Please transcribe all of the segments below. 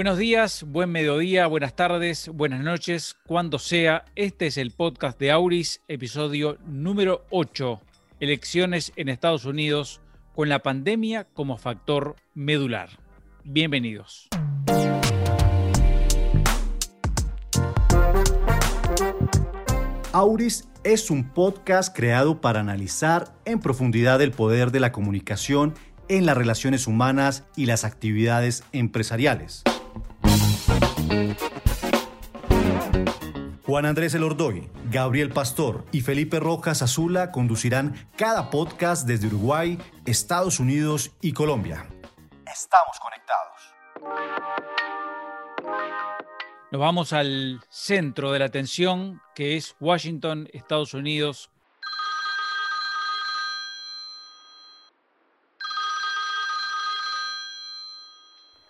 Buenos días, buen mediodía, buenas tardes, buenas noches, cuando sea. Este es el podcast de Auris, episodio número 8, elecciones en Estados Unidos con la pandemia como factor medular. Bienvenidos. Auris es un podcast creado para analizar en profundidad el poder de la comunicación en las relaciones humanas y las actividades empresariales. Juan Andrés Elordoy, Gabriel Pastor y Felipe Rojas Azula conducirán cada podcast desde Uruguay, Estados Unidos y Colombia. Estamos conectados. Nos vamos al centro de la atención, que es Washington, Estados Unidos.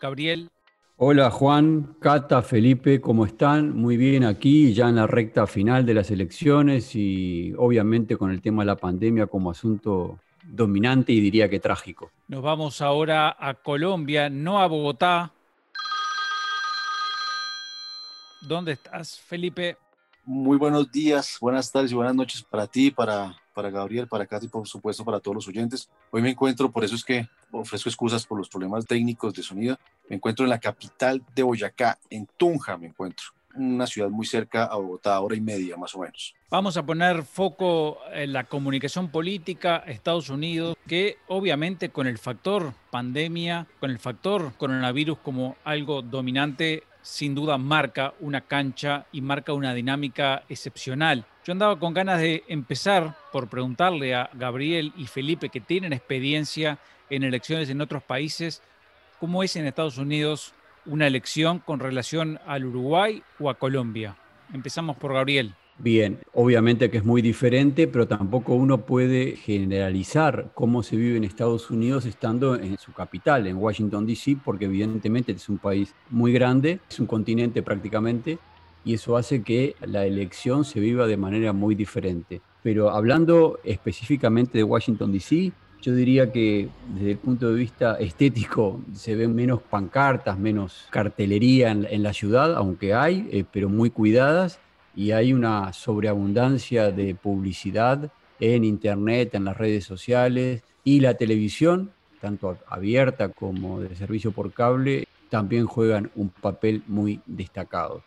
Gabriel. Hola Juan, Cata, Felipe, ¿cómo están? Muy bien aquí, ya en la recta final de las elecciones y obviamente con el tema de la pandemia como asunto dominante y diría que trágico. Nos vamos ahora a Colombia, no a Bogotá. ¿Dónde estás, Felipe? Muy buenos días, buenas tardes y buenas noches para ti, para, para Gabriel, para Cata y por supuesto para todos los oyentes. Hoy me encuentro, por eso es que ofrezco excusas por los problemas técnicos de sonido me encuentro en la capital de Boyacá, en Tunja me encuentro, una ciudad muy cerca a Bogotá, hora y media más o menos. Vamos a poner foco en la comunicación política Estados Unidos, que obviamente con el factor pandemia, con el factor coronavirus como algo dominante, sin duda marca una cancha y marca una dinámica excepcional. Yo andaba con ganas de empezar por preguntarle a Gabriel y Felipe, que tienen experiencia en elecciones en otros países, ¿Cómo es en Estados Unidos una elección con relación al Uruguay o a Colombia? Empezamos por Gabriel. Bien, obviamente que es muy diferente, pero tampoco uno puede generalizar cómo se vive en Estados Unidos estando en su capital, en Washington, D.C., porque evidentemente es un país muy grande, es un continente prácticamente, y eso hace que la elección se viva de manera muy diferente. Pero hablando específicamente de Washington, D.C., yo diría que desde el punto de vista estético se ven menos pancartas, menos cartelería en, la ciudad, aunque hay, eh, pero muy cuidadas, y hay una sobreabundancia de publicidad en Internet, en las redes sociales y la televisión, tanto abierta como de servicio por cable, también juegan un papel muy destacado.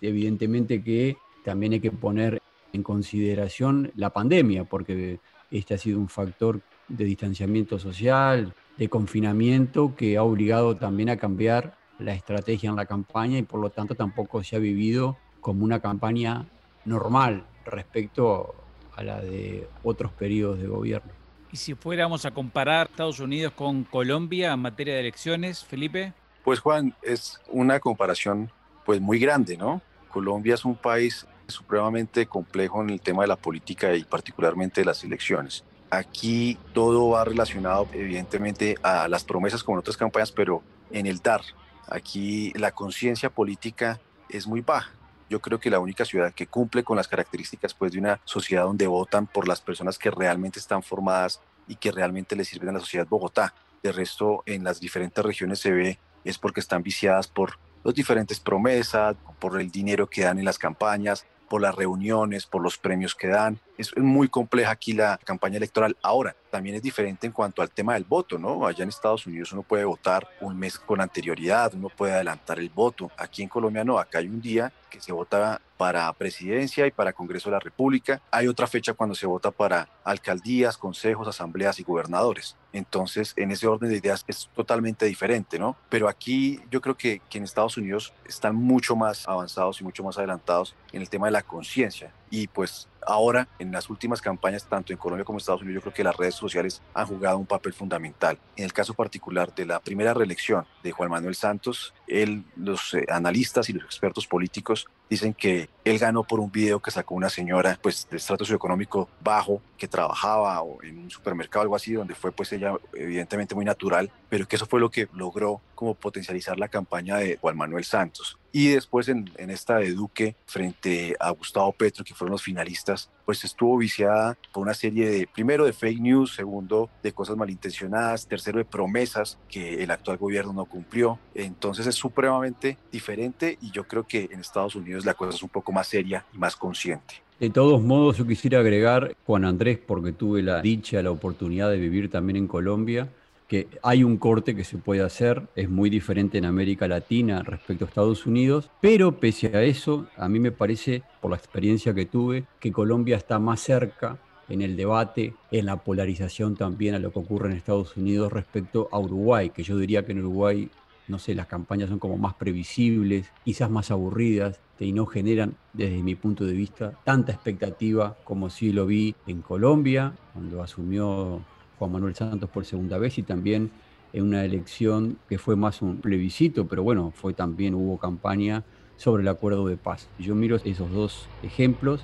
Evidentemente que también hay que poner en consideración la pandemia, porque este ha sido un factor de distanciamiento social, de confinamiento, que ha obligado también a cambiar la estrategia en la campaña y por lo tanto tampoco se ha vivido como una campaña normal respecto a la de otros periodos de gobierno. Y si fuéramos a comparar Estados Unidos con Colombia en materia de elecciones, Felipe. Pues Juan, es una comparación pues muy grande, ¿no? Colombia es un país supremamente complejo en el tema de la política y particularmente de las elecciones. Aquí todo va relacionado evidentemente a las promesas como en otras campañas, pero en el dar. Aquí la conciencia política es muy baja. Yo creo que la única ciudad que cumple con las características pues, de una sociedad donde votan por las personas que realmente están formadas y que realmente le sirven a la sociedad Bogotá. De resto, en las diferentes regiones se ve es porque están viciadas por las diferentes promesas, por el dinero que dan en las campañas, por las reuniones, por los premios que dan. Es muy compleja aquí la campaña electoral. Ahora, también es diferente en cuanto al tema del voto, ¿no? Allá en Estados Unidos uno puede votar un mes con anterioridad, uno puede adelantar el voto. Aquí en Colombia no, acá hay un día que se vota para presidencia y para Congreso de la República. Hay otra fecha cuando se vota para alcaldías, consejos, asambleas y gobernadores. Entonces, en ese orden de ideas es totalmente diferente, ¿no? Pero aquí yo creo que, que en Estados Unidos están mucho más avanzados y mucho más adelantados en el tema de la conciencia. Y pues ahora, en las últimas campañas, tanto en Colombia como en Estados Unidos, yo creo que las redes sociales han jugado un papel fundamental. En el caso particular de la primera reelección de Juan Manuel Santos, él, los eh, analistas y los expertos políticos dicen que él ganó por un video que sacó una señora pues de estrato socioeconómico bajo que trabajaba o en un supermercado algo así donde fue pues ella evidentemente muy natural pero que eso fue lo que logró como potencializar la campaña de Juan Manuel Santos. Y después en, en esta de Duque frente a Gustavo Petro que fueron los finalistas pues estuvo viciada por una serie de, primero de fake news, segundo de cosas malintencionadas, tercero de promesas que el actual gobierno no cumplió. Entonces es supremamente diferente y yo creo que en Estados Unidos la cosa es un poco más seria y más consciente. De todos modos, yo quisiera agregar, Juan Andrés, porque tuve la dicha, la oportunidad de vivir también en Colombia, que hay un corte que se puede hacer, es muy diferente en América Latina respecto a Estados Unidos, pero pese a eso, a mí me parece, por la experiencia que tuve, que Colombia está más cerca en el debate, en la polarización también a lo que ocurre en Estados Unidos respecto a Uruguay, que yo diría que en Uruguay, no sé, las campañas son como más previsibles, quizás más aburridas y no generan, desde mi punto de vista, tanta expectativa como si lo vi en Colombia, cuando asumió Juan Manuel Santos por segunda vez y también en una elección que fue más un plebiscito, pero bueno, fue también hubo campaña sobre el acuerdo de paz. Yo miro esos dos ejemplos,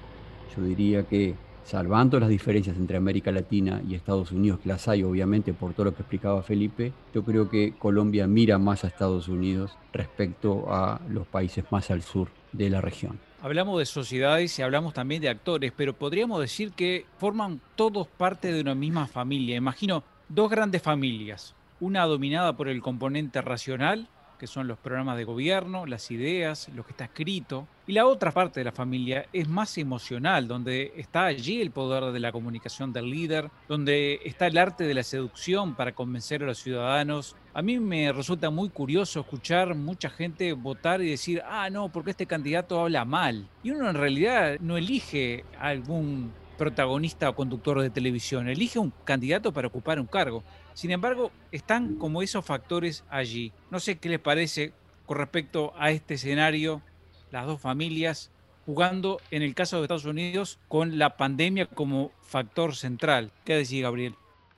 yo diría que salvando las diferencias entre América Latina y Estados Unidos, que las hay obviamente por todo lo que explicaba Felipe, yo creo que Colombia mira más a Estados Unidos respecto a los países más al sur de la región. Hablamos de sociedades y hablamos también de actores, pero podríamos decir que forman todos parte de una misma familia. Imagino dos grandes familias, una dominada por el componente racional que son los programas de gobierno, las ideas, lo que está escrito. Y la otra parte de la familia es más emocional, donde está allí el poder de la comunicación del líder, donde está el arte de la seducción para convencer a los ciudadanos. A mí me resulta muy curioso escuchar mucha gente votar y decir, ah, no, porque este candidato habla mal. Y uno en realidad no elige algún protagonista o conductor de televisión, elige un candidato para ocupar un cargo. Sin embargo, están como esos factores allí. No sé qué les parece con respecto a este escenario, las dos familias jugando, en el caso de Estados Unidos, con la pandemia como factor central. ¿Qué decís, Gabriel?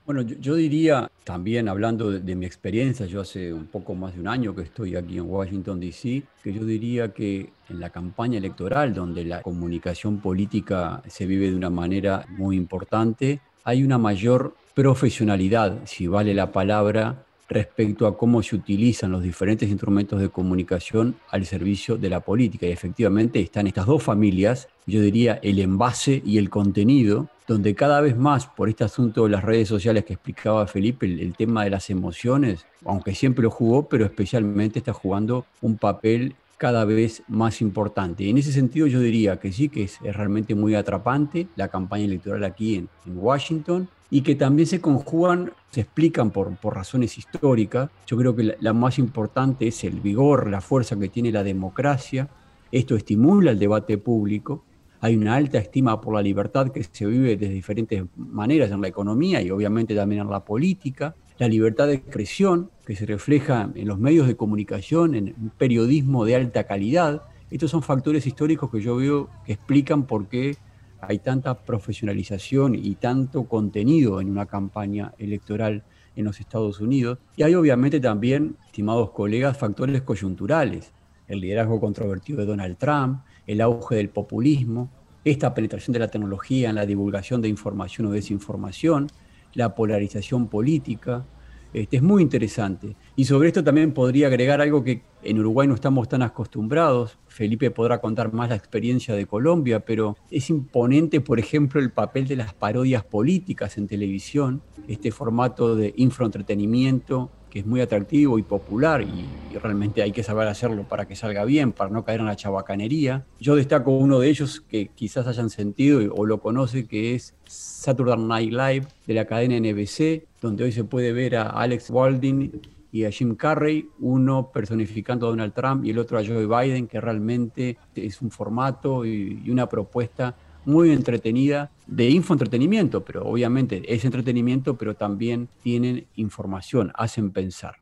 Bueno, yo, diría, también hablando de, mi experiencia, yo hace un poco más de un año que estoy aquí en Washington, D.C., que yo diría que en la campaña electoral, donde la comunicación política se vive de una manera muy importante, hay una mayor profesionalidad, si vale la palabra, respecto a cómo se utilizan los diferentes instrumentos de comunicación al servicio de la política. Y efectivamente están estas dos familias, yo diría el envase y el contenido, donde cada vez más, por este asunto de las redes sociales que explicaba Felipe, el, tema de las emociones, aunque siempre lo jugó, pero especialmente está jugando un papel cada vez más importante. Y en ese sentido yo diría que sí, que es, realmente muy atrapante la campaña electoral aquí en, Washington y que también se conjugan, se explican por razones históricas. Yo creo que la, más importante es el vigor, la fuerza que tiene la democracia. Esto estimula el debate público. Hay una alta estima por la libertad que se vive de diferentes maneras en la economía y obviamente también en la política. La libertad de expresión que se refleja en los medios de comunicación, en periodismo de alta calidad. Estos son factores históricos que yo veo que explican por qué hay tanta profesionalización y tanto contenido en una campaña electoral en los Estados Unidos. Y hay obviamente también, estimados colegas, factores coyunturales. El liderazgo controvertido de Donald Trump, el auge del populismo, esta penetración de la tecnología en la divulgación de información o desinformación, la polarización política, este, es muy interesante. Y sobre esto también podría agregar algo que en Uruguay no estamos tan acostumbrados. Felipe podrá contar más la experiencia de Colombia, pero es imponente, por ejemplo, el papel de las parodias políticas en televisión, este formato de infoentretenimiento que es muy atractivo y popular y, realmente hay que saber hacerlo para que salga bien, para no caer en la chabacanería. Yo destaco uno de ellos que quizás hayan sentido o lo conoce, que es Saturday Night Live de la cadena NBC, donde hoy se puede ver a Alex Walding y a Jim Carrey, uno personificando a Donald Trump y el otro a Joe Biden, que realmente es un formato y una propuesta muy entretenida de infoentretenimiento, pero obviamente es entretenimiento, pero también tienen información, hacen pensar.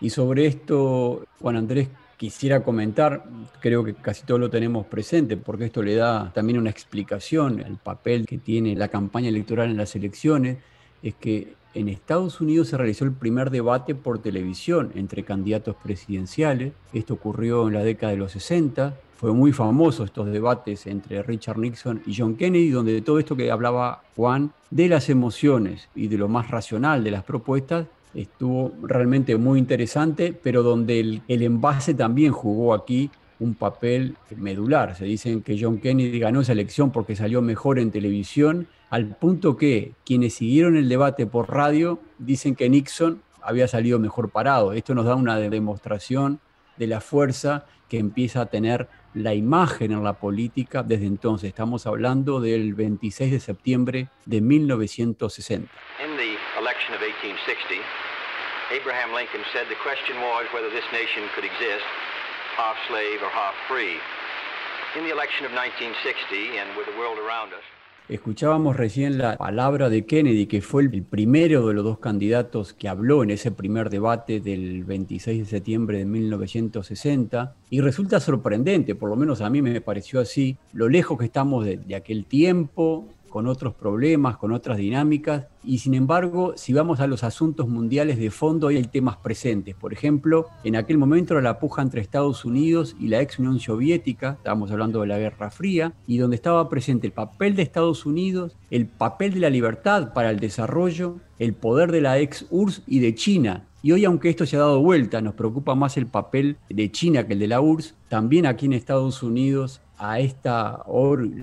Y sobre esto, Juan Andrés, quisiera comentar, creo que casi todo lo tenemos presente, porque esto le da también una explicación al papel que tiene la campaña electoral en las elecciones es que en Estados Unidos se realizó el primer debate por televisión entre candidatos presidenciales. Esto ocurrió en la década de los 60, fue muy famoso estos debates entre Richard Nixon y John Kennedy, donde de todo esto que hablaba Juan, de las emociones y de lo más racional de las propuestas, estuvo realmente muy interesante, pero donde el, el envase también jugó aquí un papel medular. Se dicen que John Kennedy ganó esa elección porque salió mejor en televisión, al punto que quienes siguieron el debate por radio dicen que Nixon había salido mejor parado. Esto nos da una demostración de la fuerza que empieza a tener la imagen en la política desde entonces. Estamos hablando del 26 de septiembre de 1960. In the election of 1860, Abraham Lincoln said the question was whether this nation could exist half slave or half free. In the election of 1960 and with the world around us, Escuchábamos recién la palabra de Kennedy, que fue el primero de los dos candidatos que habló en ese primer debate del 26 de septiembre de 1960, y resulta sorprendente, por lo menos a mí me pareció así, lo lejos que estamos de, de aquel tiempo, con otros problemas, con otras dinámicas, y sin embargo, si vamos a los asuntos mundiales de fondo, hay temas presentes. Por ejemplo, en aquel momento era la puja entre Estados Unidos y la ex Unión Soviética, estábamos hablando de la Guerra Fría, y donde estaba presente el papel de Estados Unidos, el papel de la libertad para el desarrollo, el poder de la ex URSS y de China, y hoy, aunque esto se ha dado vuelta, nos preocupa más el papel de China que el de la URSS. También aquí en Estados Unidos a esta,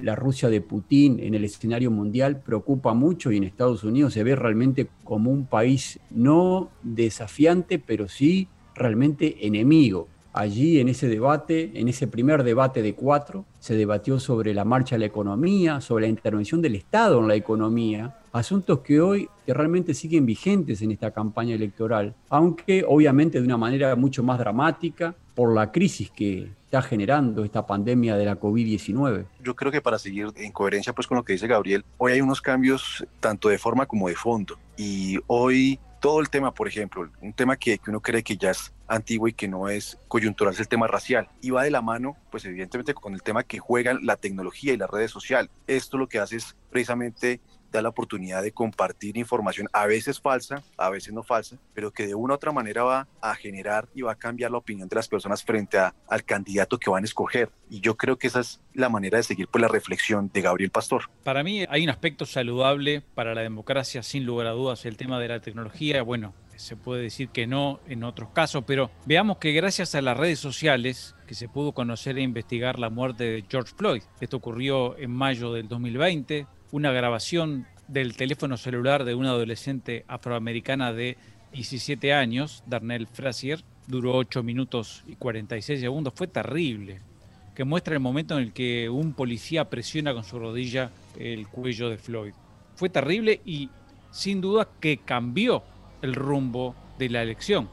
la Rusia de Putin en el escenario mundial preocupa mucho y en Estados Unidos se ve realmente como un país no desafiante, pero sí realmente enemigo. Allí en ese debate, en ese primer debate de cuatro, se debatió sobre la marcha de la economía, sobre la intervención del Estado en la economía, asuntos que hoy que realmente siguen vigentes en esta campaña electoral, aunque obviamente de una manera mucho más dramática por la crisis que está generando esta pandemia de la COVID-19. Yo creo que para seguir en coherencia pues con lo que dice Gabriel, hoy hay unos cambios tanto de forma como de fondo y hoy todo el tema, por ejemplo, un tema que, que, uno cree que ya es antiguo y que no es coyuntural, es el tema racial. Y va de la mano, pues evidentemente, con el tema que juegan la tecnología y las redes sociales. Esto lo que hace es precisamente da la oportunidad de compartir información, a veces falsa, a veces no falsa, pero que de una u otra manera va a generar y va a cambiar la opinión de las personas frente a, al candidato que van a escoger. Y yo creo que esa es la manera de seguir por la reflexión de Gabriel Pastor. Para mí hay un aspecto saludable para la democracia, sin lugar a dudas, el tema de la tecnología. Bueno, se puede decir que no en otros casos, pero veamos que gracias a las redes sociales que se pudo conocer e investigar la muerte de George Floyd. Esto ocurrió en mayo del 2020, una grabación del teléfono celular de una adolescente afroamericana de 17 años, Darnell Frazier, duró 8 minutos y 46 segundos, fue terrible, que muestra el momento en el que un policía presiona con su rodilla el cuello de Floyd. Fue terrible y sin duda que cambió el rumbo de la elección.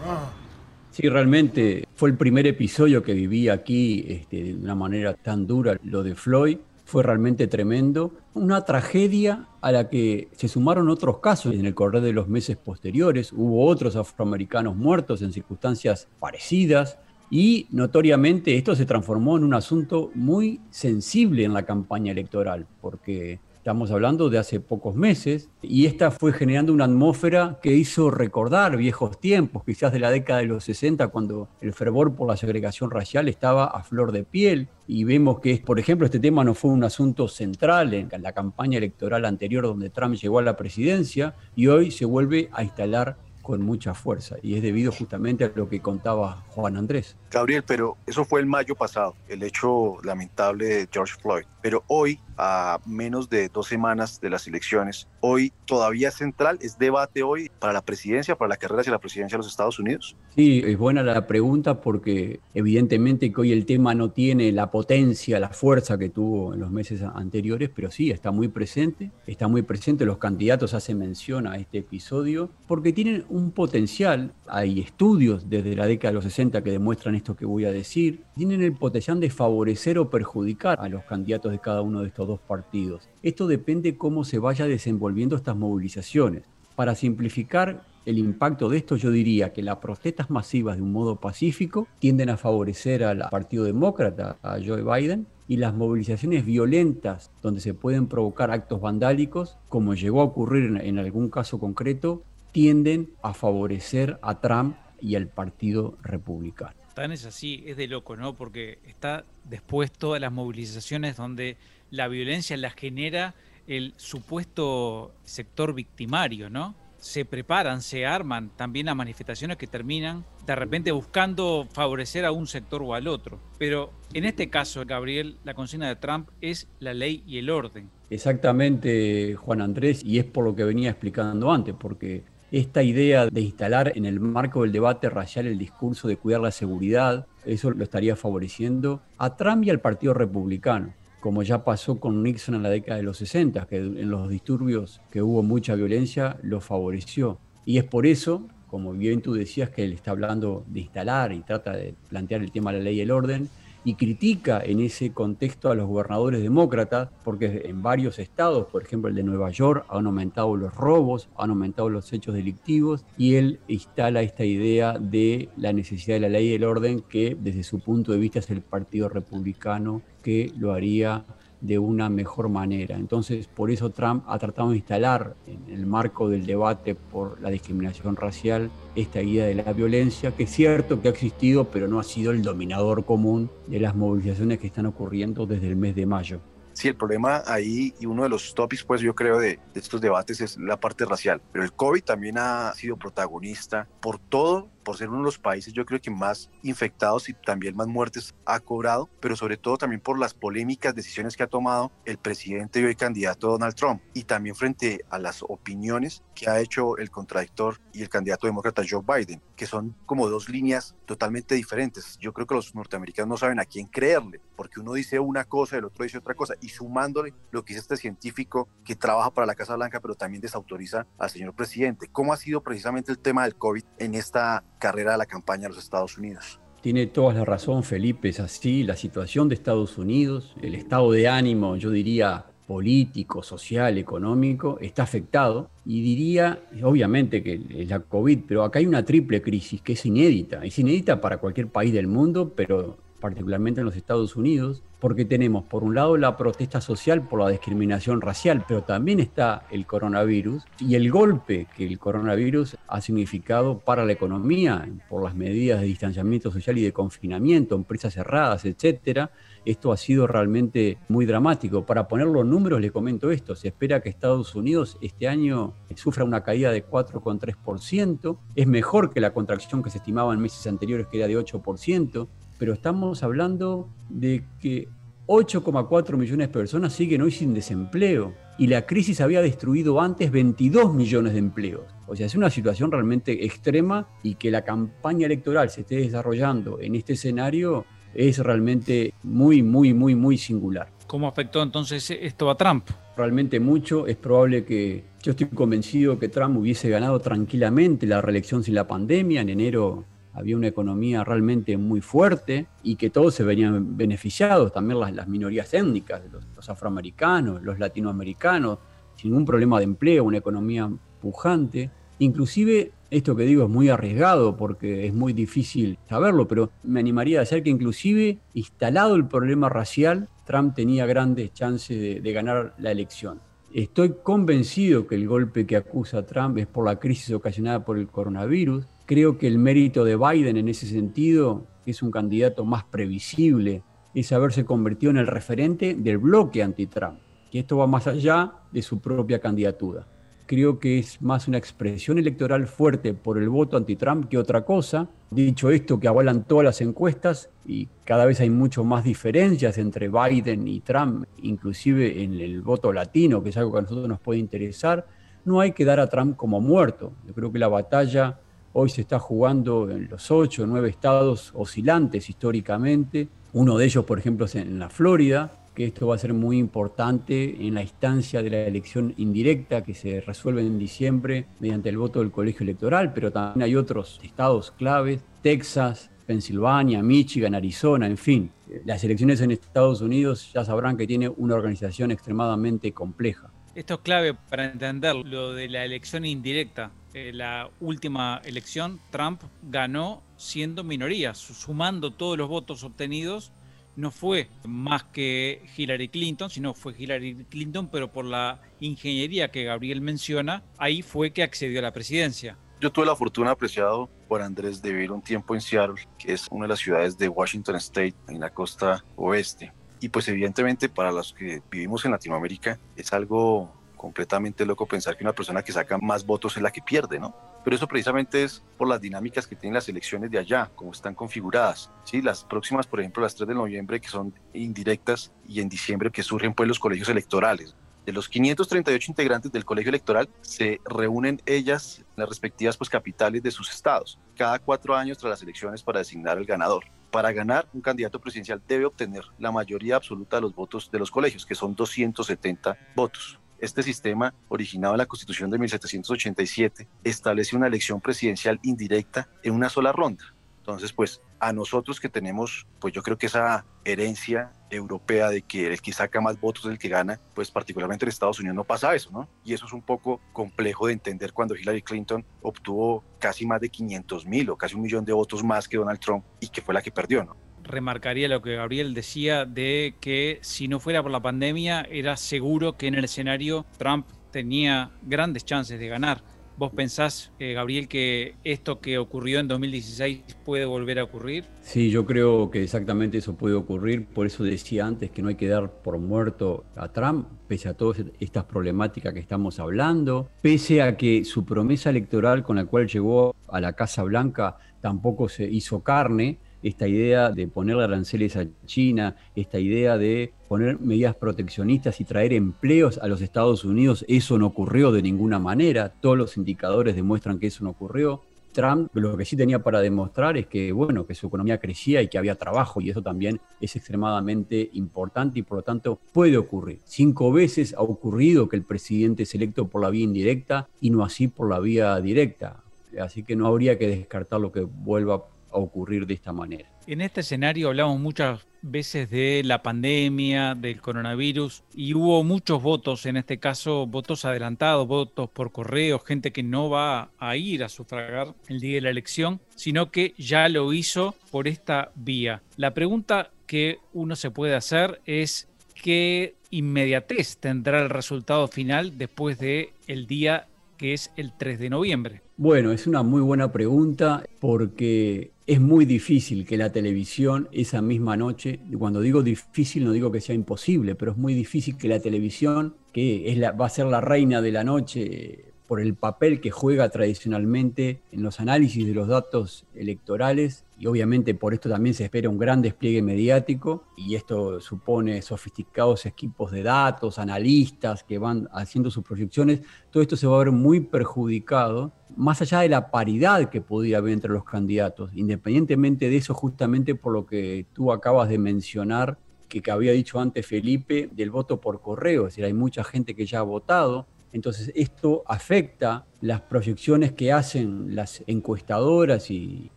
Uh. Sí, realmente fue el primer episodio que viví aquí este, de una manera tan dura. Lo de Floyd fue realmente tremendo. Una tragedia a la que se sumaron otros casos en el correr de los meses posteriores. Hubo otros afroamericanos muertos en circunstancias parecidas. Y notoriamente esto se transformó en un asunto muy sensible en la campaña electoral, porque Estamos hablando de hace pocos meses y esta fue generando una atmósfera que hizo recordar viejos tiempos, quizás de la década de los 60, cuando el fervor por la segregación racial estaba a flor de piel. Y vemos que, por ejemplo, este tema no fue un asunto central en la campaña electoral anterior donde Trump llegó a la presidencia y hoy se vuelve a instalar con mucha fuerza y es debido justamente a lo que contaba Juan Andrés. Gabriel, pero eso fue el mayo pasado, el hecho lamentable de George Floyd. Pero hoy, a menos de dos semanas de las elecciones, hoy todavía es central, es debate hoy para la presidencia, para la carrera hacia la presidencia de los Estados Unidos. Sí, es buena la pregunta porque evidentemente que hoy el tema no tiene la potencia, la fuerza que tuvo en los meses anteriores, pero sí, está muy presente, está muy presente, los candidatos hacen mención a este episodio porque tienen un potencial, hay estudios desde la década de los 60 que demuestran esto que voy a decir, tienen el potencial de favorecer o perjudicar a los candidatos de cada uno de estos dos partidos. Esto depende cómo se vaya desenvolviendo estas movilizaciones. Para simplificar el impacto de esto, yo diría que las protestas masivas de un modo pacífico tienden a favorecer al Partido Demócrata, a Joe Biden, y las movilizaciones violentas donde se pueden provocar actos vandálicos, como llegó a ocurrir en, algún caso concreto, tienden a favorecer a Trump y al Partido Republicano. Tan es así, es de loco, ¿no? Porque está después todas las movilizaciones donde la violencia la genera el supuesto sector victimario, ¿no? Se preparan, se arman también a manifestaciones que terminan de repente buscando favorecer a un sector o al otro. Pero en este caso, Gabriel, la consigna de Trump es la ley y el orden. Exactamente, Juan Andrés, y es por lo que venía explicando antes, porque esta idea de instalar en el marco del debate racial el discurso de cuidar la seguridad, eso lo estaría favoreciendo a Trump y al Partido Republicano como ya pasó con Nixon en la década de los 60, que en los disturbios que hubo mucha violencia lo favoreció. Y es por eso, como bien tú decías, que él está hablando de instalar y trata de plantear el tema de la ley y el orden, y critica en ese contexto a los gobernadores demócratas, porque en varios estados, por ejemplo el de Nueva York, han aumentado los robos, han aumentado los hechos delictivos, y él instala esta idea de la necesidad de la ley y el orden, que desde su punto de vista es el Partido Republicano que lo haría de una mejor manera. Entonces, por eso Trump ha tratado de instalar en el marco del debate por la discriminación racial esta idea de la violencia, que es cierto que ha existido, pero no ha sido el dominador común de las movilizaciones que están ocurriendo desde el mes de mayo. Sí, el problema ahí y uno de los topics, pues yo creo, de, de, estos debates es la parte racial. Pero el COVID también ha sido protagonista por todo por ser uno de los países yo creo que más infectados y también más muertes ha cobrado, pero sobre todo también por las polémicas decisiones que ha tomado el presidente y hoy candidato Donald Trump y también frente a las opiniones que ha hecho el contradictor y el candidato demócrata Joe Biden, que son como dos líneas totalmente diferentes. Yo creo que los norteamericanos no saben a quién creerle, porque uno dice una cosa, el otro dice otra cosa, y sumándole lo que dice este científico que trabaja para la Casa Blanca, pero también desautoriza al señor presidente. ¿Cómo ha sido precisamente el tema del COVID en esta carrera de la campaña de los Estados Unidos. Tiene toda la razón, Felipe, es así. La situación de Estados Unidos, el estado de ánimo, yo diría, político, social, económico, está afectado. Y diría, obviamente que la COVID, pero acá hay una triple crisis que es inédita. Es inédita para cualquier país del mundo, pero particularmente en los Estados Unidos, porque tenemos por un lado la protesta social por la discriminación racial, pero también está el coronavirus y el golpe que el coronavirus ha significado para la economía por las medidas de distanciamiento social y de confinamiento, empresas cerradas, etcétera. Esto ha sido realmente muy dramático. Para ponerlo en números, le comento esto. Se espera que Estados Unidos este año sufra una caída de 4,3%. Es mejor que la contracción que se estimaba en meses anteriores, que era de 8% pero estamos hablando de que 8,4 millones de personas siguen hoy sin desempleo y la crisis había destruido antes 22 millones de empleos. O sea, es una situación realmente extrema y que la campaña electoral se esté desarrollando en este escenario es realmente muy, muy, muy, muy singular. ¿Cómo afectó entonces esto a Trump? Realmente mucho. Es probable que yo estoy convencido que Trump hubiese ganado tranquilamente la reelección sin la pandemia. En enero había una economía realmente muy fuerte y que todos se venían beneficiados, también las, minorías étnicas, los, afroamericanos, los latinoamericanos, sin ningún problema de empleo, una economía pujante. Inclusive, esto que digo es muy arriesgado porque es muy difícil saberlo, pero me animaría a decir que inclusive instalado el problema racial, Trump tenía grandes chances de ganar la elección. Estoy convencido que el golpe que acusa Trump es por la crisis ocasionada por el coronavirus, Creo que el mérito de Biden en ese sentido es un candidato más previsible, es haberse convertido en el referente del bloque anti-Trump, que esto va más allá de su propia candidatura. Creo que es más una expresión electoral fuerte por el voto anti-Trump que otra cosa. Dicho esto, que avalan todas las encuestas y cada vez hay mucho más diferencias entre Biden y Trump, inclusive en el voto latino, que es algo que a nosotros nos puede interesar, no hay que dar a Trump como muerto. Yo creo que la batalla Hoy se está jugando en los ocho o nueve estados oscilantes históricamente. Uno de ellos, por ejemplo, es en la Florida, que esto va a ser muy importante en la instancia de la elección indirecta que se resuelve en diciembre mediante el voto del colegio electoral, pero también hay otros estados claves, Texas, Pensilvania, Michigan, Arizona, en fin. Las elecciones en Estados Unidos ya sabrán que tiene una organización extremadamente compleja. Esto es clave para entender lo de la elección indirecta. Eh, la última elección, Trump ganó siendo minoría, sumando todos los votos obtenidos, no fue más que Hillary Clinton, sino fue Hillary Clinton, pero por la ingeniería que Gabriel menciona, ahí fue que accedió a la presidencia. Yo tuve la fortuna, apreciado por Andrés, de vivir un tiempo en Seattle, que es una de las ciudades de Washington State, en la costa oeste. Y pues evidentemente para los que vivimos en Latinoamérica es algo completamente loco pensar que una persona que saca más votos es la que pierde, ¿no? Pero eso precisamente es por las dinámicas que tienen las elecciones de allá, como están configuradas. ¿sí? Las próximas, por ejemplo, las 3 de noviembre, que son indirectas, y en diciembre, que surgen pues los colegios electorales. De los 538 integrantes del colegio electoral, se reúnen ellas en las respectivas pues, capitales de sus estados, cada cuatro años tras las elecciones para designar al ganador. Para ganar, un candidato presidencial debe obtener la mayoría absoluta de los votos de los colegios, que son 270 votos. Este sistema, originado en la Constitución de 1787, establece una elección presidencial indirecta en una sola ronda. Entonces, pues a nosotros que tenemos, pues yo creo que esa herencia europea de que el que saca más votos es el que gana, pues particularmente en Estados Unidos no pasa eso, ¿no? Y eso es un poco complejo de entender cuando Hillary Clinton obtuvo casi más de 500 mil o casi un millón de votos más que Donald Trump y que fue la que perdió, ¿no? remarcaría lo que Gabriel decía de que si no fuera por la pandemia era seguro que en el escenario Trump tenía grandes chances de ganar. ¿Vos pensás, eh, Gabriel, que esto que ocurrió en 2016 puede volver a ocurrir? Sí, yo creo que exactamente eso puede ocurrir. Por eso decía antes que no hay que dar por muerto a Trump, pese a todas estas problemáticas que estamos hablando, pese a que su promesa electoral con la cual llegó a la Casa Blanca tampoco se hizo carne esta idea de poner aranceles a China, esta idea de poner medidas proteccionistas y traer empleos a los Estados Unidos, eso no ocurrió de ninguna manera. Todos los indicadores demuestran que eso no ocurrió. Trump lo que sí tenía para demostrar es que, bueno, que su economía crecía y que había trabajo y eso también es extremadamente importante y por lo tanto puede ocurrir. Cinco veces ha ocurrido que el presidente es electo por la vía indirecta y no así por la vía directa. Así que no habría que descartar lo que vuelva a ocurrir de esta manera. En este escenario hablamos muchas veces de la pandemia, del coronavirus, y hubo muchos votos, en este caso votos adelantados, votos por correo, gente que no va a ir a sufragar el día de la elección, sino que ya lo hizo por esta vía. La pregunta que uno se puede hacer es qué inmediatez tendrá el resultado final después de el día que es el 3 de noviembre. Bueno, es una muy buena pregunta porque es muy difícil que la televisión esa misma noche, cuando digo difícil no digo que sea imposible, pero es muy difícil que la televisión, que es la, va a ser la reina de la noche por el papel que juega tradicionalmente en los análisis de los datos electorales y obviamente por esto también se espera un gran despliegue mediático y esto supone sofisticados equipos de datos, analistas que van haciendo sus proyecciones, todo esto se va a ver muy perjudicado, más allá de la paridad que podría haber entre los candidatos, independientemente de eso justamente por lo que tú acabas de mencionar que, que había dicho antes Felipe, del voto por correo, es decir, hay mucha gente que ya ha votado, entonces esto afecta las proyecciones que hacen las encuestadoras y,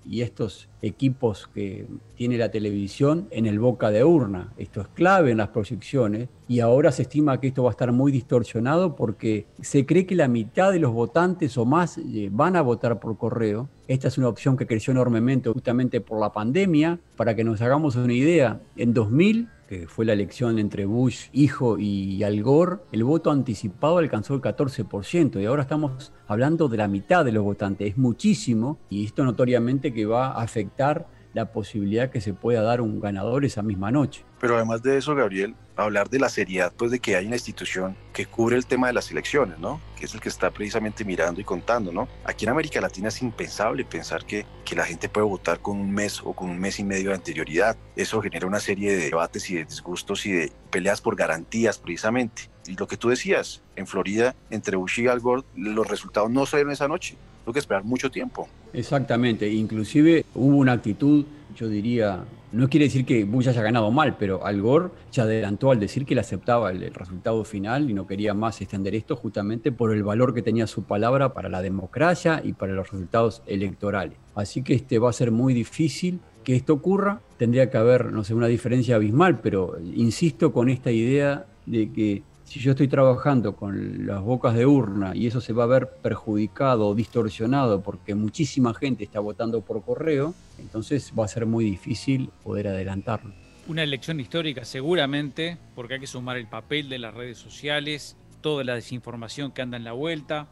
estos equipos que tiene la televisión en el boca de urna. Esto es clave en las proyecciones y ahora se estima que esto va a estar muy distorsionado porque se cree que la mitad de los votantes o más eh, van a votar por correo. Esta es una opción que creció enormemente justamente por la pandemia. Para que nos hagamos una idea, en 2000 fue la elección entre Bush hijo y Al Gore, el voto anticipado alcanzó el 14% y ahora estamos hablando de la mitad de los votantes. Es muchísimo y esto notoriamente que va a afectar la posibilidad que se pueda dar un ganador esa misma noche. Pero además de eso, Gabriel, hablar de la seriedad, pues de que hay una institución que cubre el tema de las elecciones, ¿no? Que es el que está precisamente mirando y contando, ¿no? Aquí en América Latina es impensable pensar que, que la gente puede votar con un mes o con un mes y medio de anterioridad. Eso genera una serie de debates y de disgustos y de peleas por garantías, precisamente. Y lo que tú decías, en Florida, entre Bush y Al Gore, los resultados no salieron esa noche. Tuvo que esperar mucho tiempo. Exactamente. Inclusive hubo una actitud, yo diría, no quiere decir que Bush haya ganado mal, pero Al Gore se adelantó al decir que él aceptaba el, resultado final y no quería más extender esto justamente por el valor que tenía su palabra para la democracia y para los resultados electorales. Así que este va a ser muy difícil que esto ocurra. Tendría que haber, no sé, una diferencia abismal, pero insisto con esta idea de que si yo estoy trabajando con las bocas de urna y eso se va a ver perjudicado o distorsionado porque muchísima gente está votando por correo, entonces va a ser muy difícil poder adelantarlo. Una elección histórica seguramente, porque hay que sumar el papel de las redes sociales, toda la desinformación que anda en la vuelta.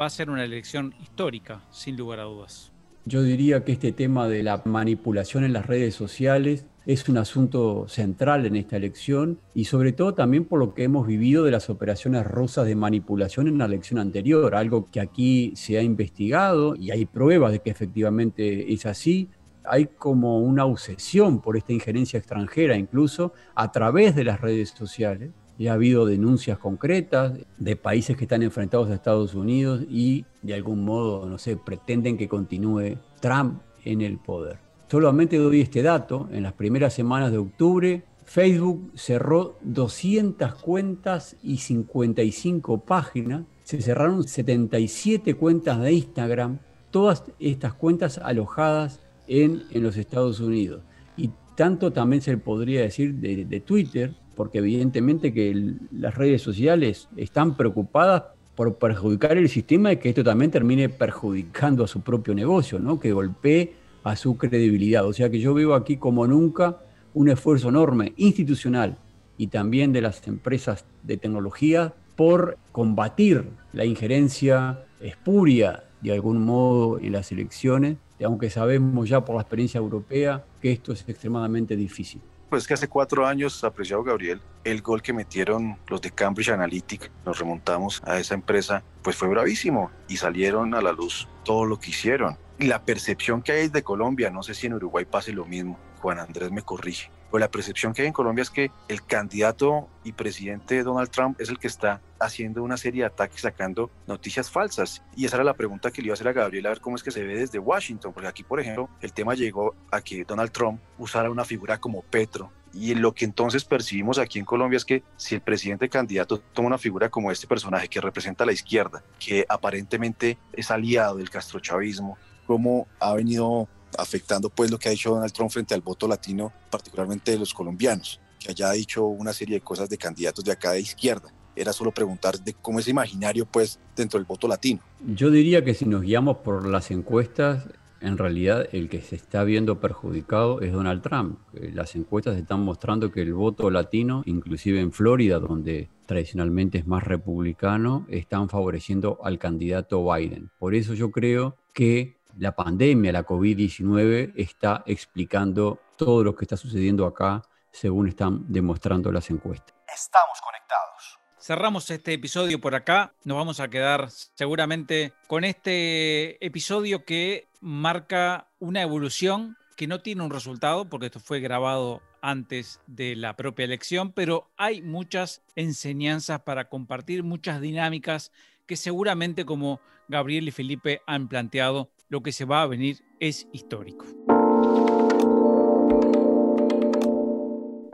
Va a ser una elección histórica, sin lugar a dudas. Yo diría que este tema de la manipulación en las redes sociales es un asunto central en esta elección y sobre todo también por lo que hemos vivido de las operaciones rusas de manipulación en la elección anterior, algo que aquí se ha investigado y hay pruebas de que efectivamente es así. Hay como una obsesión por esta injerencia extranjera incluso a través de las redes sociales. Y ha habido denuncias concretas de países que están enfrentados a Estados Unidos y de algún modo, no sé, pretenden que continúe Trump en el poder. Solamente doy este dato, en las primeras semanas de octubre, Facebook cerró 200 cuentas y 55 páginas, se cerraron 77 cuentas de Instagram, todas estas cuentas alojadas en, en los Estados Unidos. Y tanto también se podría decir de, de Twitter, porque evidentemente que las redes sociales están preocupadas por perjudicar el sistema y que esto también termine perjudicando a su propio negocio, ¿no? que golpee a su credibilidad. O sea que yo veo aquí como nunca un esfuerzo enorme institucional y también de las empresas de tecnología por combatir la injerencia espuria de algún modo en las elecciones, aunque sabemos ya por la experiencia europea que esto es extremadamente difícil. Pues que hace cuatro años, apreciado Gabriel, el gol que metieron los de Cambridge Analytica, nos remontamos a esa empresa, pues fue bravísimo y salieron a la luz todo lo que hicieron la percepción que hay de Colombia, no sé si en Uruguay pase lo mismo, Juan Andrés me corrige, pero la percepción que hay en Colombia es que el candidato y presidente Donald Trump es el que está haciendo una serie de ataques sacando noticias falsas. Y esa era la pregunta que le iba a hacer a Gabriel a ver cómo es que se ve desde Washington, porque aquí, por ejemplo, el tema llegó a que Donald Trump usara una figura como Petro, y lo que entonces percibimos aquí en Colombia es que si el presidente candidato toma una figura como este personaje que representa a la izquierda, que aparentemente es aliado del castrochavismo, cómo ha venido afectando pues lo que ha dicho Donald Trump frente al voto latino, particularmente de los colombianos, que haya dicho una serie de cosas de candidatos de acá de izquierda. Era solo preguntar de cómo es imaginario pues dentro del voto latino. Yo diría que si nos guiamos por las encuestas, en realidad el que se está viendo perjudicado es Donald Trump. Eh, las encuestas están mostrando que el voto latino, inclusive en Florida, donde tradicionalmente es más republicano, están favoreciendo al candidato Biden. Por eso yo creo que la pandemia, la COVID-19, está explicando todo lo que está sucediendo acá, según están demostrando las encuestas. Estamos conectados. Cerramos este episodio por acá. Nos vamos a quedar seguramente con este episodio que marca una evolución que no tiene un resultado, porque esto fue grabado antes de la propia elección, pero hay muchas enseñanzas para compartir, muchas dinámicas que seguramente como Gabriel y Felipe han planteado, lo que se va a venir es histórico.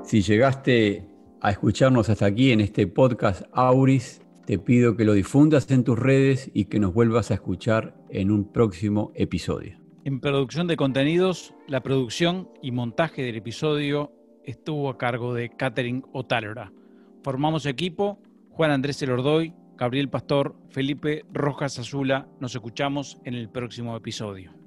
Si llegaste a escucharnos hasta aquí en este podcast Auris, te pido que lo difundas en tus redes y que nos vuelvas a escuchar en un próximo episodio. En producción de contenidos, la producción y montaje del episodio estuvo a cargo de Catherine Otálora. Formamos equipo, Juan Andrés Elordoy, Gabriel Pastor, Felipe Rojas Azula. Nos escuchamos en el próximo episodio.